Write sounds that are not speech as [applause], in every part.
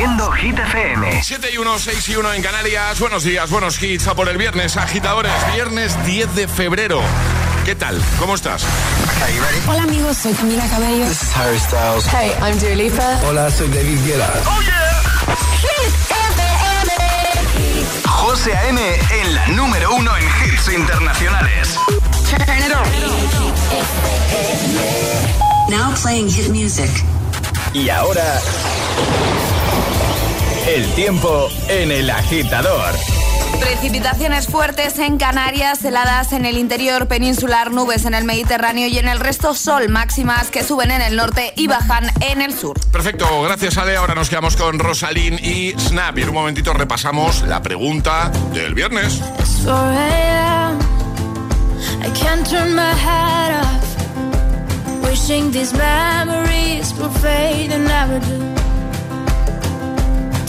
Haciendo Hit FM. 7 y 1, 6 y 1 en Canarias. Buenos días, buenos hits. A por el viernes, agitadores. Viernes 10 de febrero. ¿Qué tal? ¿Cómo estás? Hola amigos, soy Camila Cabello. This is Harry Styles. Hey, I'm Dua Lipa. Hola, soy David Guetta. ¡Oh, yeah! Hit FM. José A.M. en la número uno en hits internacionales. Turn it on. Now playing hit music. Y ahora... El tiempo en el agitador. Precipitaciones fuertes en Canarias, heladas en el interior peninsular, nubes en el Mediterráneo y en el resto sol máximas que suben en el norte y bajan en el sur. Perfecto, gracias Ale. Ahora nos quedamos con Rosalín y Snap. Y en un momentito repasamos la pregunta del viernes. It's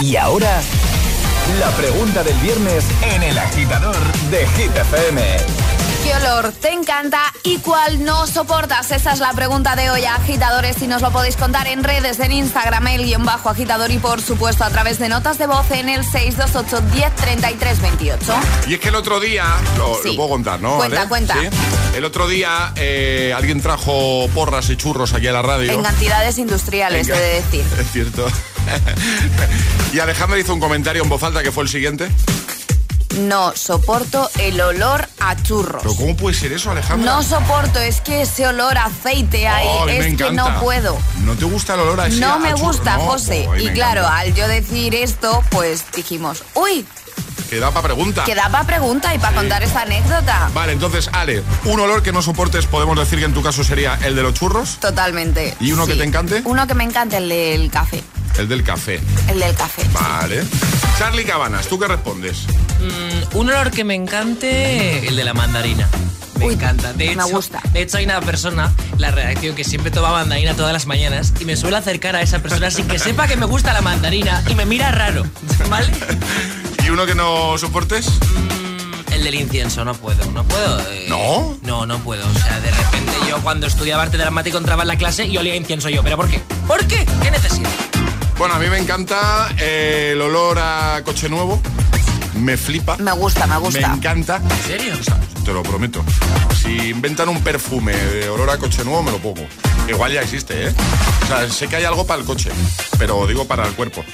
Y ahora, la pregunta del viernes en el agitador de Hit FM. ¿Qué olor te encanta y cuál no soportas? Esa es la pregunta de hoy, agitadores, y nos lo podéis contar en redes, en Instagram, el guion bajo agitador y por supuesto a través de notas de voz en el 628 10 33 28. Y es que el otro día, lo, Sí. lo puedo contar, ¿no? Cuenta, cuenta. ¿Sí? El otro día eh, alguien trajo porras y churros aquí a la radio. En cantidades industriales, he de decir. [laughs] Es cierto. [laughs] y Alejandra hizo un comentario en voz alta que fue el siguiente. No soporto el olor a churros. ¿Pero cómo puede ser eso, Alejandra? No soporto, es que ese olor a aceite ahí, Oh, es que no puedo. ¿No te gusta el olor a ese No a me gusta, No, José. oh, mí y claro, encanta. al yo decir esto, pues dijimos, uy, Que da para pregunta. que da para pregunta y para contar esta anécdota. Vale, entonces, Ale, un olor que no soportes, podemos decir que en tu caso sería el de los churros, Totalmente. ¿Y uno que te encante? Uno que me encante, el del café. El del café. El del café. Vale. Charlie Cabanas, ¿tú qué respondes? Mm, un olor que me encante, el de la mandarina. Me Uy, encanta. De me hecho, gusta. De hecho, hay una persona, la redacción, que siempre toma mandarina todas las mañanas y me suele acercar a esa persona sin que sepa que me gusta la mandarina y me mira raro. ¿Vale? [laughs] uno que no soportes? Mm, el del incienso, no puedo, no puedo. eh, ¿No? No, no puedo. O sea, de repente yo cuando estudiaba arte dramático entraba en la clase y olía incienso yo. ¿Pero por qué? ¿Por qué? ¿Qué necesidad? Bueno, a mí me encanta eh, el olor a coche nuevo. Me flipa. Me gusta, me Me gusta. encanta. ¿En serio? O sea, te lo prometo. Si inventan un perfume de olor a coche nuevo, me lo pongo. Igual ya existe, ¿eh? O sea, sé que hay algo para el coche, pero digo para el cuerpo.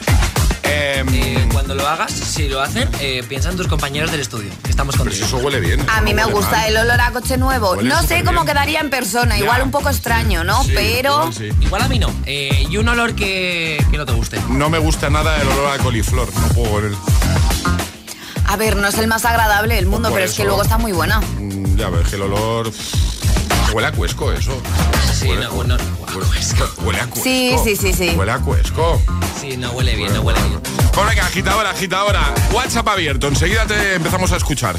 Em, Eh, cuando lo hagas, si lo hacen, eh, piensa en tus compañeros del estudio, que estamos pero contigo. eso huele bien. A mí no me gusta mal. el olor a coche nuevo. Huele no sé cómo bien. quedaría en persona, Ya. igual un poco extraño, ¿no? Sí, Pero igual sí. Igual a mí no. Eh, y un olor que, que no te guste. No me gusta nada el olor a coliflor. No puedo con él. a ver, no es el más agradable del mundo, Por pero es que luego está muy buena. Mm, Ya ves que el olor. Huele a cuesco eso. Sí, Huele- no, no, no, huele, huele a cuesco. Sí, sí, sí, sí. Huele a cuesco. Sí, no huele bien, no huele bien. Pues venga, agitadora, agitadora. WhatsApp abierto. Enseguida te empezamos a escuchar.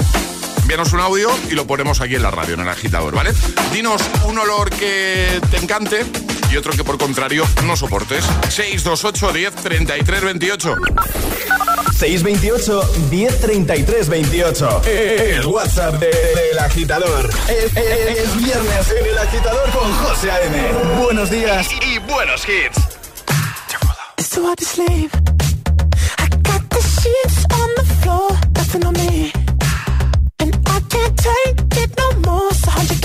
Envíanos un audio y lo ponemos aquí en la radio, en el agitador, ¿vale? Dinos un olor que te encante y otro que por contrario no soportes. 628 10 33 28. 628 1033 28. El WhatsApp de- del agitador. Es, es- es viernes en el agitador con José A.M. Buenos días y buenos hits. It's too hard to sleep. I got the sheets on the floor, nothing on me. And I can't take it no more, it's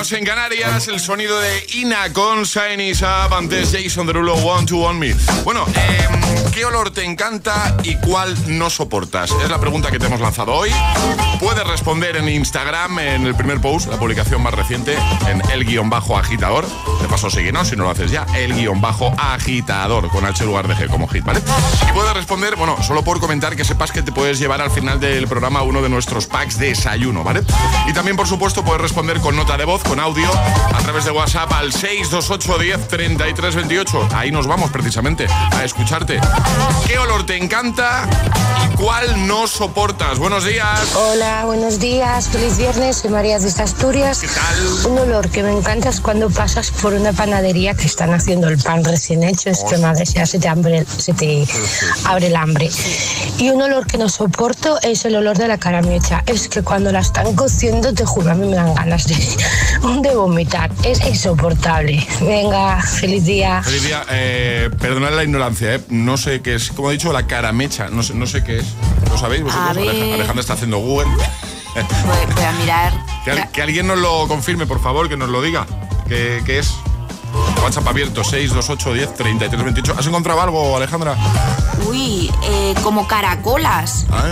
En Canarias, el sonido de Ina con Shiny Up, antes Jason Derulo, One to One Me. Bueno, em, ¿qué olor te encanta y cuál no soportas? Es la pregunta que te hemos lanzado hoy. Puedes responder en Instagram, en el primer post, la publicación más reciente, en el guion bajo agitador. De paso, síguenos si no lo haces ya, el guion bajo agitador, con H lugar de G como hit, ¿vale? Y puedes responder, bueno, solo por comentar que sepas que te puedes llevar al final del programa uno de nuestros packs de desayuno, ¿vale? Y también, por supuesto, puedes responder con nota de voz, con audio, a través de WhatsApp al 628 10 33 28. Ahí nos vamos precisamente a escucharte. ¿Qué olor te encanta y cuál no soportas? Buenos días. Hola, buenos días. Feliz viernes. Soy María de Asturias. ¿Qué tal? Un olor que me encanta es cuando pasas por una panadería que están haciendo el pan recién hecho. Es que madre, se te, hambre- se te abre el hambre. Y un olor que no soporto es el olor de la caramecha. Es que cuando la están cociendo, te juro, a mí me dan ganas de, de vomitar. Es insoportable. Venga, feliz día. Feliz día. Eh, perdonad la ignorancia, ¿eh? No sé qué es. Como he dicho, la caramecha. No sé, no sé qué es. ¿Lo sabéis vosotros? Alejandra está haciendo Google. Voy, voy a mirar. Que, al- que alguien nos lo confirme, por favor, que nos lo diga. ¿Qué, qué es? WhatsApp abierto 628 10 33 28. ¿Has encontrado algo, Alejandra? Uy, eh, como caracolas. Ah.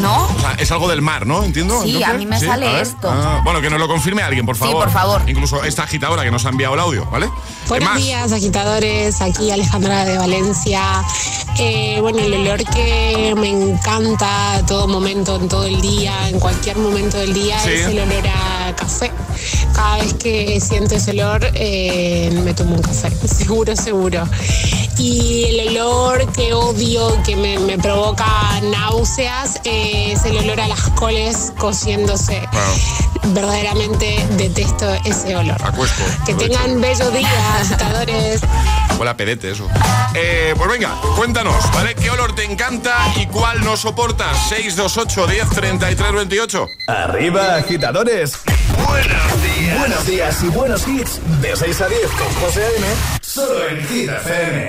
¿No? O sea, es algo del mar, ¿no? Entiendo. Sí, a mí me sale esto. Ah, bueno, que nos lo confirme alguien, por Sí, favor. por favor. Incluso esta agitadora que nos ha enviado el audio, ¿vale? Buenos días, agitadores. Aquí Alejandra de Valencia. Eh, bueno, el olor que me encanta a todo momento, en todo el día, en cualquier momento del día, Sí. es el olor a café. Cada vez que siento ese olor, eh, me tomo un café, [laughs] seguro, seguro. Y el olor que odio, que me, me provoca náuseas, eh, es el olor a las coles cociéndose. Verdaderamente detesto ese olor. Que tengan bello día, agitadores. [laughs] Huele a pedete eso. Eh, pues venga, cuéntanos, ¿vale? ¿Qué olor te encanta y cuál no soportas? 628 10 33 28. Arriba, agitadores. Buenos días. Buenos días y buenos hits. De 6 a 10 con José A.M. Solo en Hit FM.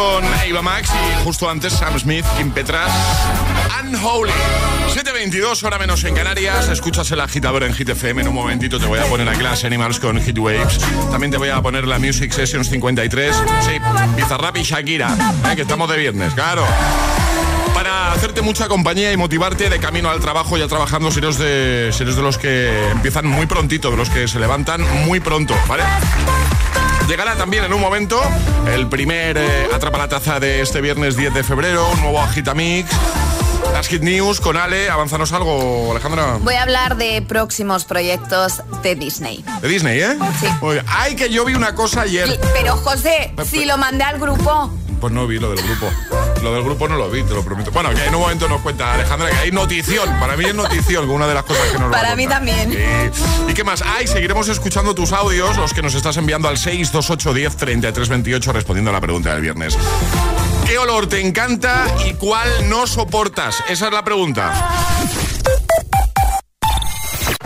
con Ava Max y justo antes Sam Smith, Kim Petras, Unholy. 7.22, hora menos en Canarias. Escuchas el agitador en Hit FM. En un momentito te voy a poner a Glass Animals con Hit Waves. También te voy a poner la Music Sessions 53. Sí, Bizarrap y Shakira. ¿eh? Que estamos de viernes, claro. Para hacerte mucha compañía y motivarte de camino al trabajo, ya trabajando, si eres de, si eres de los que empiezan muy prontito, de los que se levantan muy pronto, ¿vale? Llegará también en un momento el primer eh, Atrapa la Taza de este viernes 10 de febrero, un nuevo Agitamix. Las Hit News con Ale. Avanzanos algo, Alejandra. Voy a hablar de próximos proyectos de Disney. De Disney, ¿eh? Sí. Ay, que yo vi una cosa ayer. Pero José, si lo mandé al grupo. Pues no vi lo del grupo. Lo del grupo no lo vi, te lo prometo. Bueno, que en un momento nos cuenta Alejandra que hay notición. Para mí es notición, una de las cosas que nos va a Para mí también. Sí. ¿Y qué más? Ay, seguiremos escuchando tus audios, los que nos estás enviando al 628 10 33 28 respondiendo a la pregunta del viernes. ¿Qué olor te encanta y cuál no soportas? Esa es la pregunta.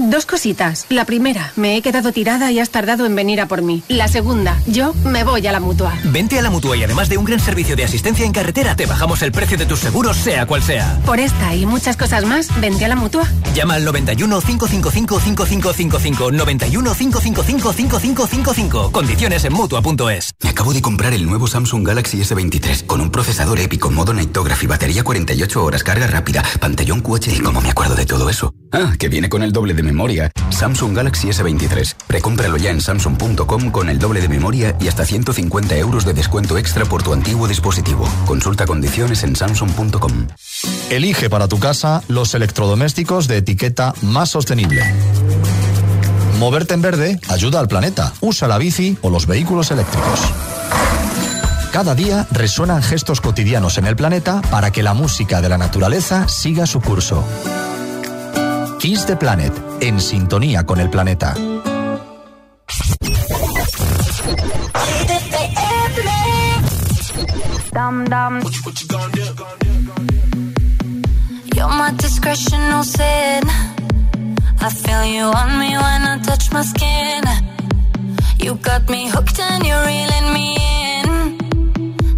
Dos cositas. La primera, me he quedado tirada y has tardado en venir a por mí. La segunda, yo me voy a la mutua. Vente a la mutua y además de un gran servicio de asistencia en carretera, te bajamos el precio de tus seguros, sea cual sea. Por esta y muchas cosas más, vente a la mutua. Llama al 91 555 5555. 91 555 5555. Condiciones en mutua.es. Me acabo de comprar el nuevo Samsung Galaxy S23 con un procesador épico, modo Nightography, batería 48 horas, carga rápida, pantallón QHD. ¿Y cómo me acuerdo de todo eso? Ah, que viene con el doble de memoria. Samsung Galaxy S23. Precómpralo ya en samsung.com con el doble de memoria y hasta 150 euros de descuento extra por tu antiguo dispositivo. Consulta condiciones en samsung.com. Elige para tu casa los electrodomésticos de etiqueta más sostenible. Moverte en verde ayuda al planeta. Usa la bici o los vehículos eléctricos. Cada día resuenan gestos cotidianos en el planeta para que la música de la naturaleza siga su curso. Kiss the Planet, en sintonía con el planeta. You're my discretion, no sin. I feel you on me when I touch my skin. You got me hooked and you're reeling me in.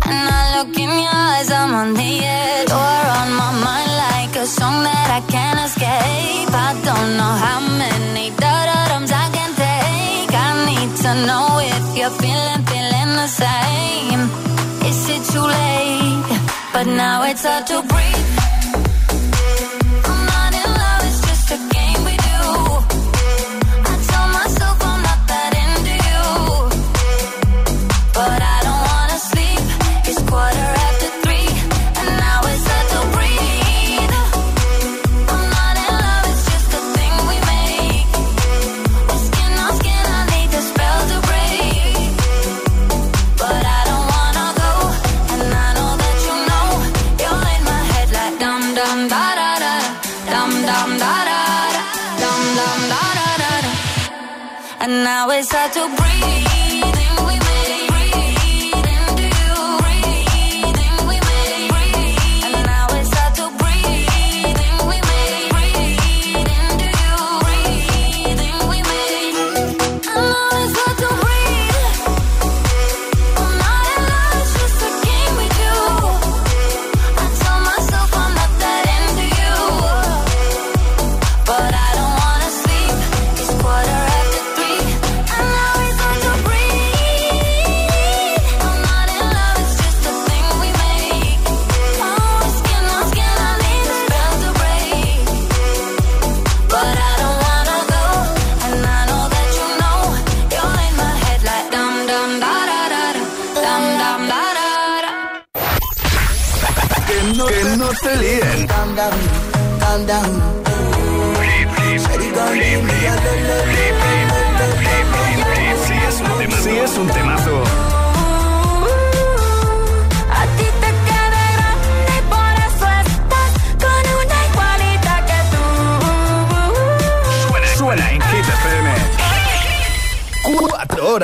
And I look in your eyes, I'm on the edge. You're on my mind. a song that I can't escape. I don't know how many da-da-dums I can take. I need to know if you're feeling, feeling the same. Is it too late? But now it's hard to breathe. now it's hard to breathe.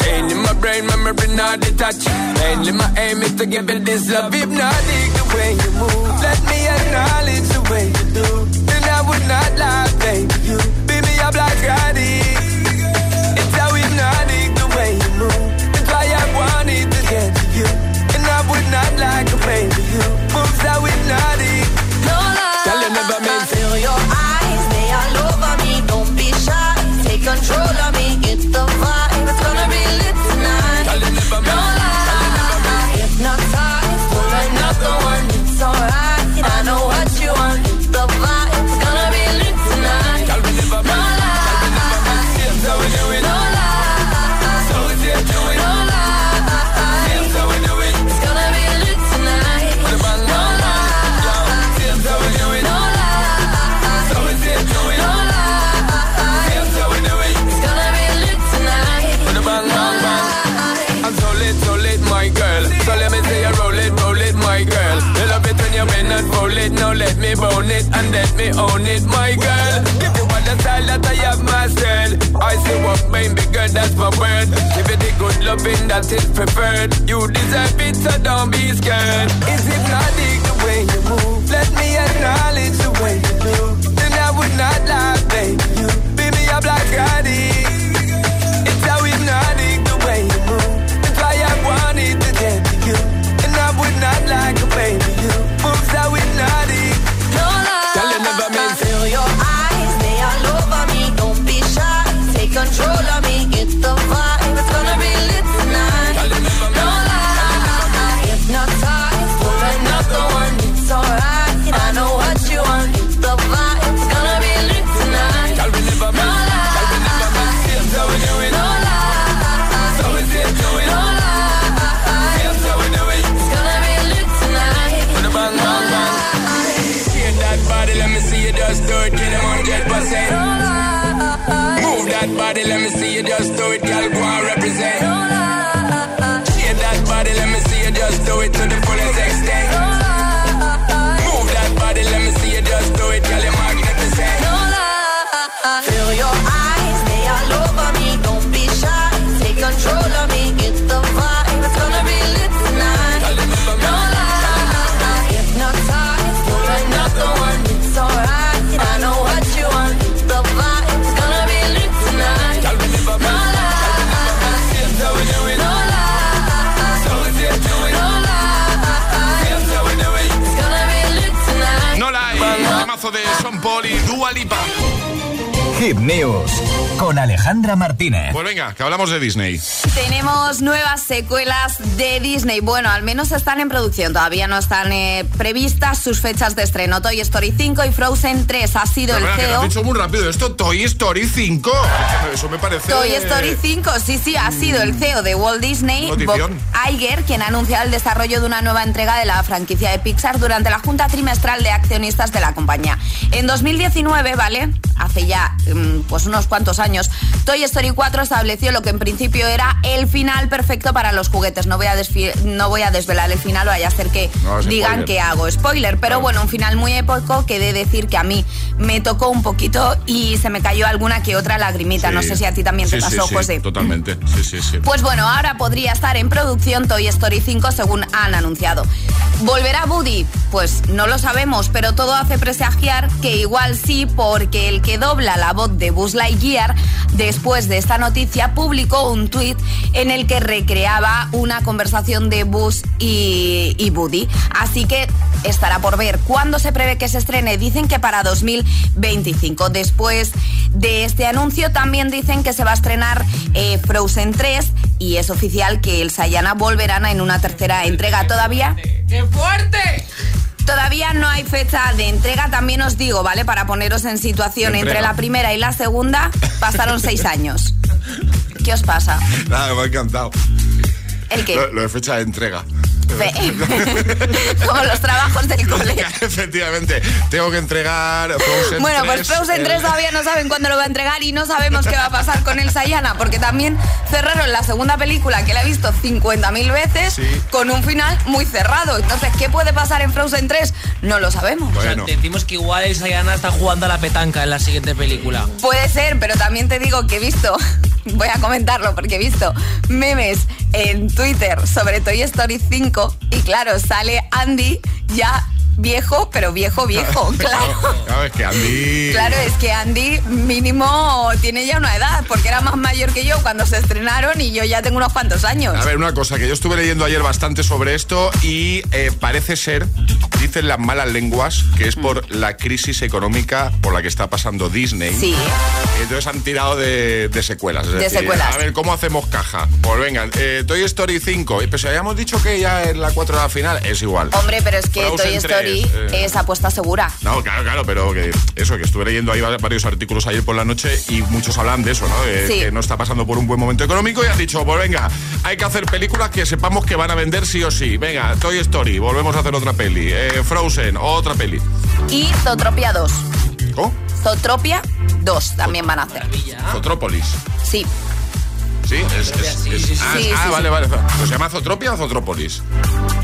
Staying in my brain, memory not detached. Mainly my aim is to give it this love. If not, dig the way you move. Let me acknowledge the way you do. Then I would not lie, baby. You be me up like I It's how hypnotic the way you move. It's why I wanted to get to you. And I would not like to baby you. Moves how hypnotic. No lie. Tell you never meant Feel your eyes, they all over me. Don't be shy, take control of me. Me bone it and let me own it, my girl. Give you all the style that I have mastered. I say what baby girl, that's my word. Give it the good loving that is preferred. You deserve it, so don't be scared. Is it not the way you move? Let me acknowledge the way you do. Then I would not lie, baby. You be me up like I Paul y Dua Lipa. Hit News con Alejandra Martínez. Pues venga, que hablamos de Disney. Tenemos nuevas secuelas de Disney. Bueno, al menos están en producción. Todavía no están eh, previstas sus fechas de estreno. Toy Story 5 y Frozen 3 ha sido Pero el que lo CEO. has dicho muy rápido. Esto, Toy Story 5. Eso me parece. Toy Story 5, sí, sí, ha sido el CEO de Walt Disney, Bob Notición. Iger, quien ha anunciado el desarrollo de una nueva entrega de la franquicia de Pixar durante la junta trimestral de accionistas de la compañía. En 2019, ¿vale? Hace ya mm, pues unos cuantos años, Toy Story 4 estableció lo que en principio era el final perfecto para los juguetes. No voy a, no voy a desvelar el final, vaya a ser que No, digan que hago spoiler, pero bueno, un final muy épico que de decir que a mí me tocó un poquito y se me cayó alguna que otra lagrimita. No Sí. sé si a ti también te Sí, sí, pasó, sí, José. Totalmente. Sí, sí, sí. Pues bueno, ahora podría estar en producción Toy Story 5 según han anunciado. ¿Volverá Woody? Pues no lo sabemos, pero todo hace presagiar que igual sí, porque el que dobla la voz de Buzz Lightyear, después de esta noticia, publicó un tuit en el que recreaba una conversación de Buzz y, y Woody. Así que estará por ver cuándo se prevé que se estrene. Dicen que para 2025. Después de este anuncio también dicen que se va a estrenar eh, Frozen 3 y es oficial que el Sayana volverán en una tercera entrega todavía. ¡Qué fuerte! Todavía no hay fecha de entrega, también os digo, ¿vale? Para poneros en situación, Entrega. entre la primera y la segunda pasaron seis años. [laughs] ¿Qué os pasa? Nada, me ha encantado. ¿El qué? Lo, lo de fecha de entrega. [laughs] Como los trabajos del [laughs] cole. Efectivamente, tengo que entregar Frozen [laughs] Bueno, pues 3, Frozen el- 3 todavía no saben cuándo lo va a entregar y no sabemos qué va a pasar con el Sayana, porque también cerraron la segunda película que la he visto 50.000 veces con un final muy cerrado. Entonces, ¿qué puede pasar en Frozen 3? No lo sabemos. O sea, decimos que igual el Sayana está jugando a la petanca en la siguiente película. Puede ser, pero también te digo que he visto, [laughs] voy a comentarlo porque he visto memes en Twitter sobre Toy Story 5 y claro, sale Andy ya viejo, pero viejo, viejo, [laughs] claro. Claro, es que Andy. Claro, es que Andy mínimo tiene ya una edad, porque era más mayor que yo cuando se estrenaron y yo ya tengo unos cuantos años. A ver, una cosa, que yo estuve leyendo ayer bastante sobre esto y eh, parece ser, dicen las malas lenguas, que es por la crisis económica por la que está pasando Disney. Sí. Entonces han tirado de, de secuelas. es De decir, secuelas. A ver, ¿cómo hacemos caja? Pues venga, eh, Toy Story 5. Pero si habíamos dicho que ya en la 4 de la final, es igual. Hombre, pero es que Frozen Toy 3, Story eh. es apuesta segura. No, claro, claro, pero que eso, que estuve leyendo ahí va- varios artículos ayer por la noche y muchos hablan de eso, ¿no? De Sí. Que no está pasando por un buen momento económico y han dicho, pues venga, hay que hacer películas que sepamos que van a vender sí o sí. Venga, Toy Story, volvemos a hacer otra peli. Eh, Frozen, otra peli. Y Zootropia 2. ¿Cómo? Zootropia 2 también van a hacer. Zotrópolis. Sí. ¿Sí? Es, es- es- ah, Sí, ah, sí, vale, sí. vale. ¿Pero ¿Se llama Zotropia o Zotrópolis?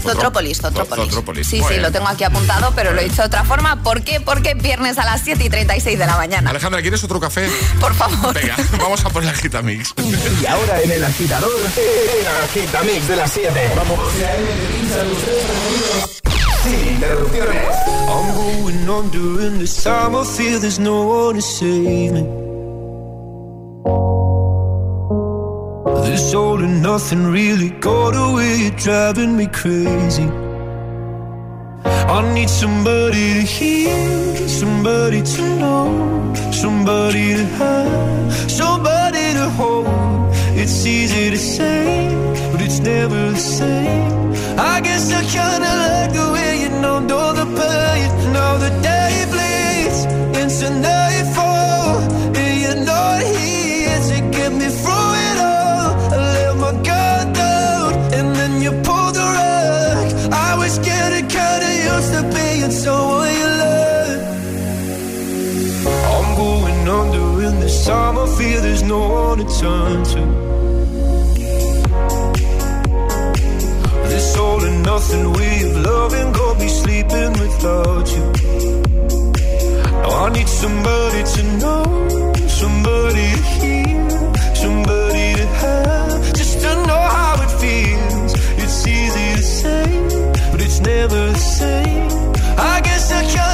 Zootrópolis, Zootrópolis. Zootrópolis. Sí, sí, lo tengo aquí apuntado, pero lo he dicho de otra forma. ¿Por qué? Porque es viernes a las 7 y 36 de la mañana. Alejandra, ¿quieres otro café? Por favor. Venga, [laughs] vamos a poner el Gitamix. Y ahora en el agitador, el agitamix de las 7. Vamos. Sin interrupciones. I'm going on during this time. I feel there's no one to save me. This all and nothing really got away, driving me crazy. I need somebody to hear, somebody to know, somebody to have, somebody to hold. It's easy to say, but it's never the same. I guess I kinda like the way you numbed all the pain. Now the day bleeds into nightfall, one to. This all and nothing of loving got me sleeping without you. Now I need somebody to know, somebody to hear, somebody to have, just to know how it feels. It's easy to say, but it's never the same. I guess I kinda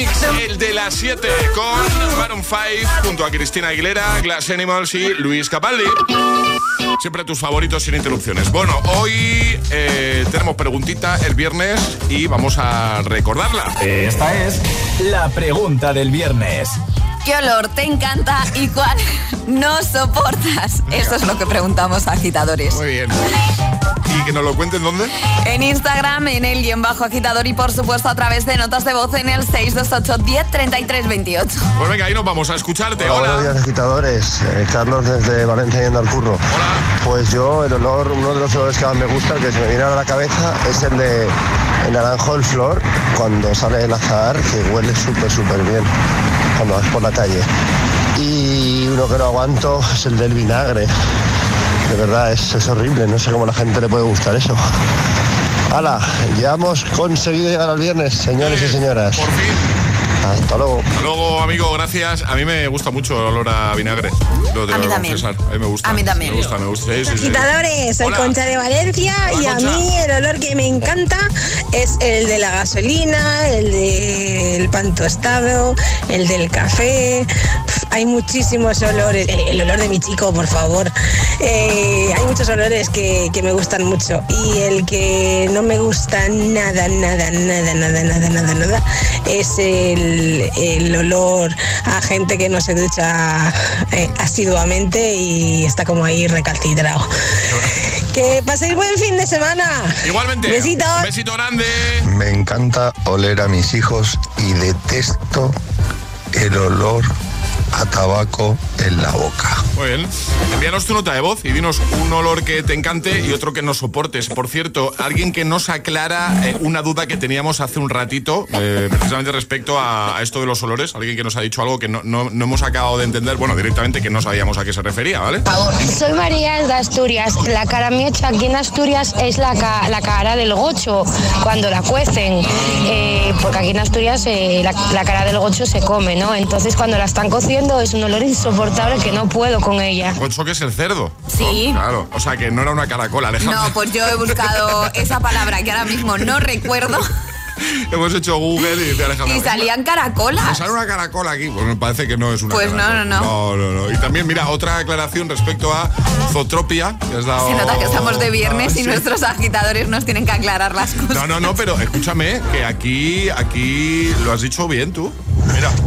Jagger. El de las 7 con Maroon 5 junto a Cristina Aguilera, Glass Animals y Luis Capaldi. Siempre tus favoritos sin interrupciones. Bueno, hoy eh, tenemos preguntita el viernes y vamos a recordarla. Esta es la pregunta del viernes. ¿Qué olor te encanta y cuál [laughs] no soportas? Eso es lo que preguntamos a agitadores. Muy bien. ¿Y que nos lo cuenten dónde? En Instagram, en el guion bajo agitador y por supuesto a través de notas de voz en el 628 10 33 28. Pues venga, ahí nos vamos a escucharte. Hola, Hola. buenos días agitadores, Eh, Carlos desde Valencia yendo al curro. Pues yo el olor, uno de los olores que más me gusta, el que se me viene a la cabeza, es el de el naranjo el flor, cuando sale el azahar, que huele súper, súper bien, cuando vas por la calle. Y uno que no aguanto es el del vinagre. De verdad, es, es horrible, no sé cómo a la gente le puede gustar eso. ¡Hala! Ya hemos conseguido llegar al viernes, señores y señoras. Por fin. Hasta luego. Hasta luego, amigo, gracias. A mí me gusta mucho el olor a vinagre. Lo tengo A mí también. confesar. A mí me gusta. A mí también. Me gusta, me gusta. Sí, sí, soy Hola. Concha de Valencia Hola, y a mí el olor que me encanta es el de la gasolina, el del pan tostado, el del café. Hay muchísimos olores. El, el olor de mi chico, por favor. Eh, hay muchos olores que, que me gustan mucho. Y el que no me gusta nada, nada, nada, nada, nada, nada, nada, es el, el olor a gente que no se ducha eh, asiduamente y está como ahí recalcitrado. Que paséis buen fin de semana. Igualmente. Besitos. Besito grande. Me encanta oler a mis hijos y detesto el olor a tabaco en la boca. Muy bien. Envíanos tu nota de voz y dinos un olor que te encante y otro que no soportes. Por cierto, alguien que nos aclara eh, una duda que teníamos hace un ratito, eh, precisamente respecto a, a esto de los olores. Alguien que nos ha dicho algo que no, no- no hemos acabado de entender, bueno, directamente que no sabíamos a qué se refería, ¿vale? Soy María de Asturias. La cara miecha aquí en Asturias es la, ca- la cara del gocho cuando la cuecen. Eh, porque aquí en Asturias eh, la, la cara del gocho se come, ¿no? Entonces cuando la están cociendo es un olor insoportable que no puedo con ella. Pues eso que es el cerdo. Sí. Claro, o sea que no era una caracola, Alejandra. No, pues yo he buscado [laughs] esa palabra que ahora mismo no recuerdo [laughs] Hemos hecho Google y te Alejandra. y salían Me caracolas. sale una caracola aquí, pues me parece que no es una Pues no, caracola. no, no. No, no, Y también, mira, otra aclaración respecto a Zootropia, que has dado... Se nota que estamos de viernes y Sí. nuestros agitadores nos tienen que aclarar las cosas. No, no, no, pero escúchame, que aquí, aquí lo has dicho bien tú.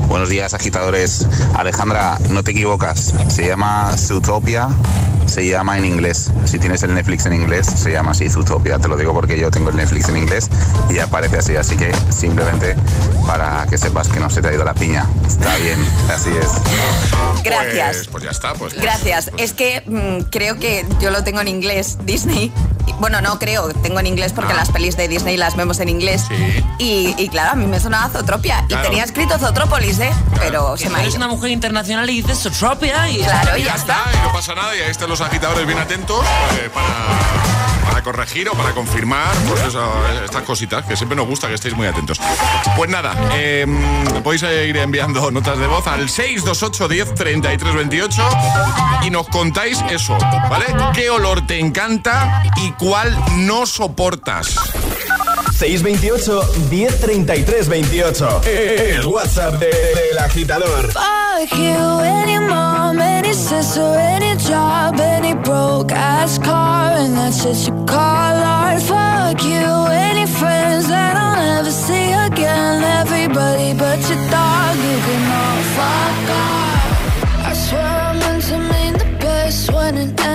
Buenos días, agitadores. Alejandra, no te equivocas. Se llama Zootopia. Se llama en inglés. Si tienes el Netflix en inglés, se llama así Zootopia. Te lo digo porque yo tengo el Netflix en inglés y aparece así. Así que simplemente para que sepas que no se te ha ido la piña. Está bien, así es. Gracias. Pues, pues ya está, pues. Gracias. Es que mm, creo que yo lo tengo en inglés, Disney. Bueno, no creo, tengo en inglés porque Ah. las pelis de Disney las vemos en inglés. Y, y claro, a mí me sonaba Zootropia. Claro. Y tenía escrito Zootrópolis, ¿eh? Pero se me ha eres ido. una mujer internacional y dices Zootropia y Claro, Y ya está, y no pasa nada, y ahí están los agitadores bien atentos eh, para, corregir o para confirmar pues eso, estas cositas, que siempre nos gusta que estéis muy atentos. Pues nada, eh, podéis ir enviando [laughs] notas de voz al 628 10 33 28 y nos contáis eso, ¿vale? ¿Qué olor te encanta y cuál no soportas? 628 1033 28. El WhatsApp del de, de agitador. Fuck you, any mom, any sister, any job, any broke ass car, and that's just your call art. Fuck you, any friends that I'll never see again. Everybody but your dog, you can all fuck off. I swear I meant to mean the best when it ends.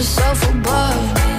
yourself above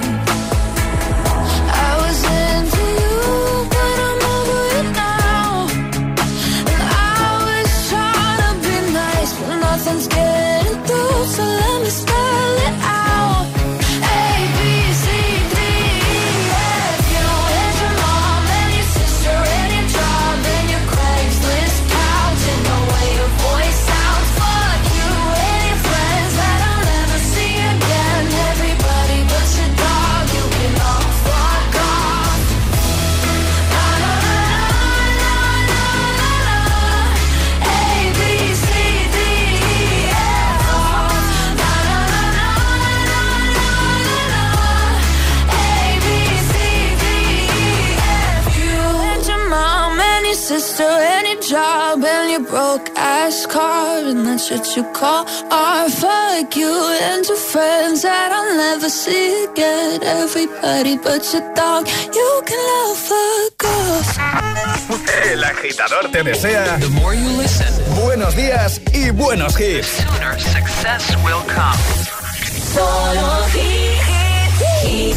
sister your job and your broke ass car and that shit you call art. Fuck you and your friends that I'll never see again. Everybody but your dog, you can love fuck off. El agitador te desea buenos días y buenos hits. Success will come. Solo hit, hit,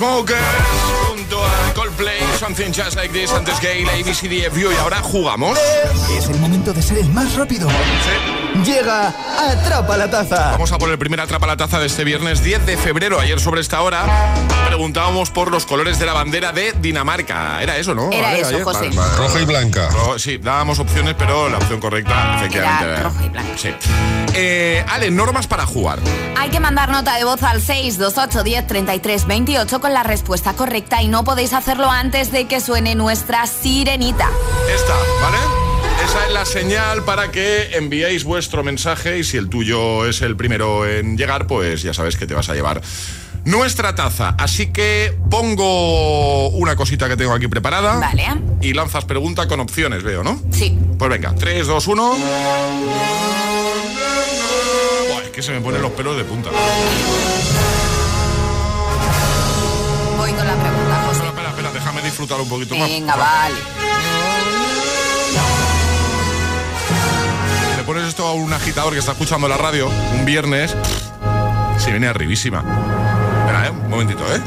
Chainsmokers junto a Coldplay, Something Just Like This, antes Gay, ABCDFU y ahora jugamos. Es el momento de ser el más rápido. Llega Atrapa la Taza. Vamos a por el primer Atrapa la Taza de este viernes 10 de febrero. Ayer sobre esta hora preguntábamos por los colores de la bandera de Dinamarca. Era eso, ¿no? Era Vale, eso, ayer. José. Vale, vale, Roja y blanca. Ro- sí, dábamos opciones, pero la opción correcta, efectivamente. Era roja y blanca. Sí. Eh, Ale, normas para jugar. Hay que mandar nota de voz al 628 10 33 28 con la respuesta correcta y no podéis hacerlo antes de que suene nuestra sirenita. Esta, ¿vale? Esa es la señal para que enviéis vuestro mensaje y si el tuyo es el primero en llegar, pues ya sabes que te vas a llevar nuestra taza. Así que pongo una cosita que tengo aquí preparada. Vale. Y lanzas pregunta con opciones, veo, ¿no? Sí. Pues venga, 3, 2, 1. Buah, es que se me ponen los pelos de punta. Disfrutar un poquito más. Venga, vale. Le pones esto a un agitador que está escuchando la radio un viernes, se viene arribísima. Espera, ¿eh? Un momentito, ¿eh?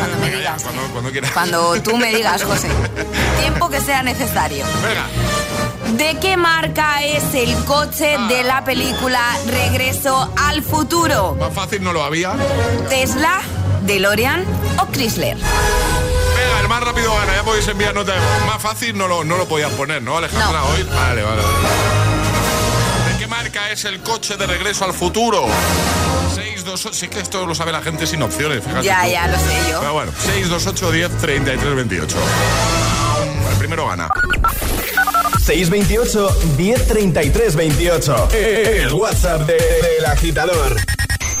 Cuando cuando, cuando quieras. Cuando tú me digas, José. Tiempo que sea necesario. Venga. ¿De qué marca es el coche de la película Regreso al futuro? Más fácil no lo había. ¿Tesla, DeLorean o Chrysler? Venga, el más rápido gana, ya podéis enviar nota. de. Más fácil no lo, no lo podías poner, ¿no, Alejandra? No. Hoy. Vale, vale, vale. ¿De qué marca es el coche de regreso al futuro? 628. Sí, que esto lo sabe la gente sin opciones, fíjate. Ya, tú. ya, lo sé yo. Pero bueno, 628 10 33 28. El primero gana. 628 1033 28. El WhatsApp de- del agitador.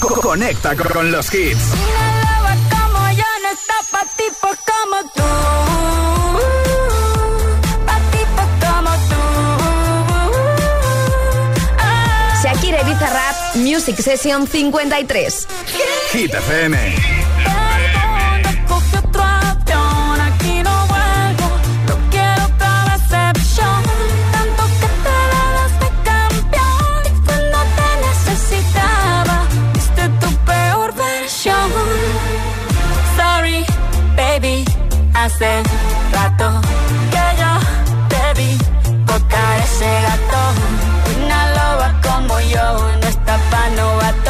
Co- Conecta con, con los hits. Music Session 53. Hit FM. Hace rato que yo te vi botar ese gato. Una loba como yo no está pa' novato.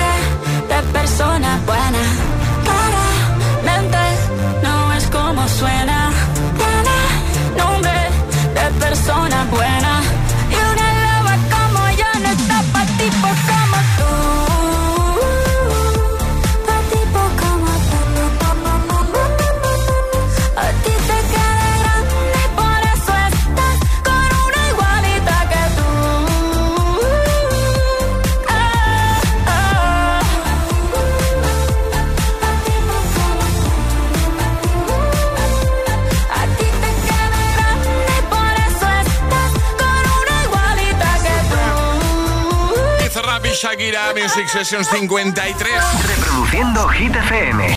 persona buena. Claramente no es como suena. Tiene nombre de persona buena. Shakira, Music Sessions 53. Reproduciendo Hit FM.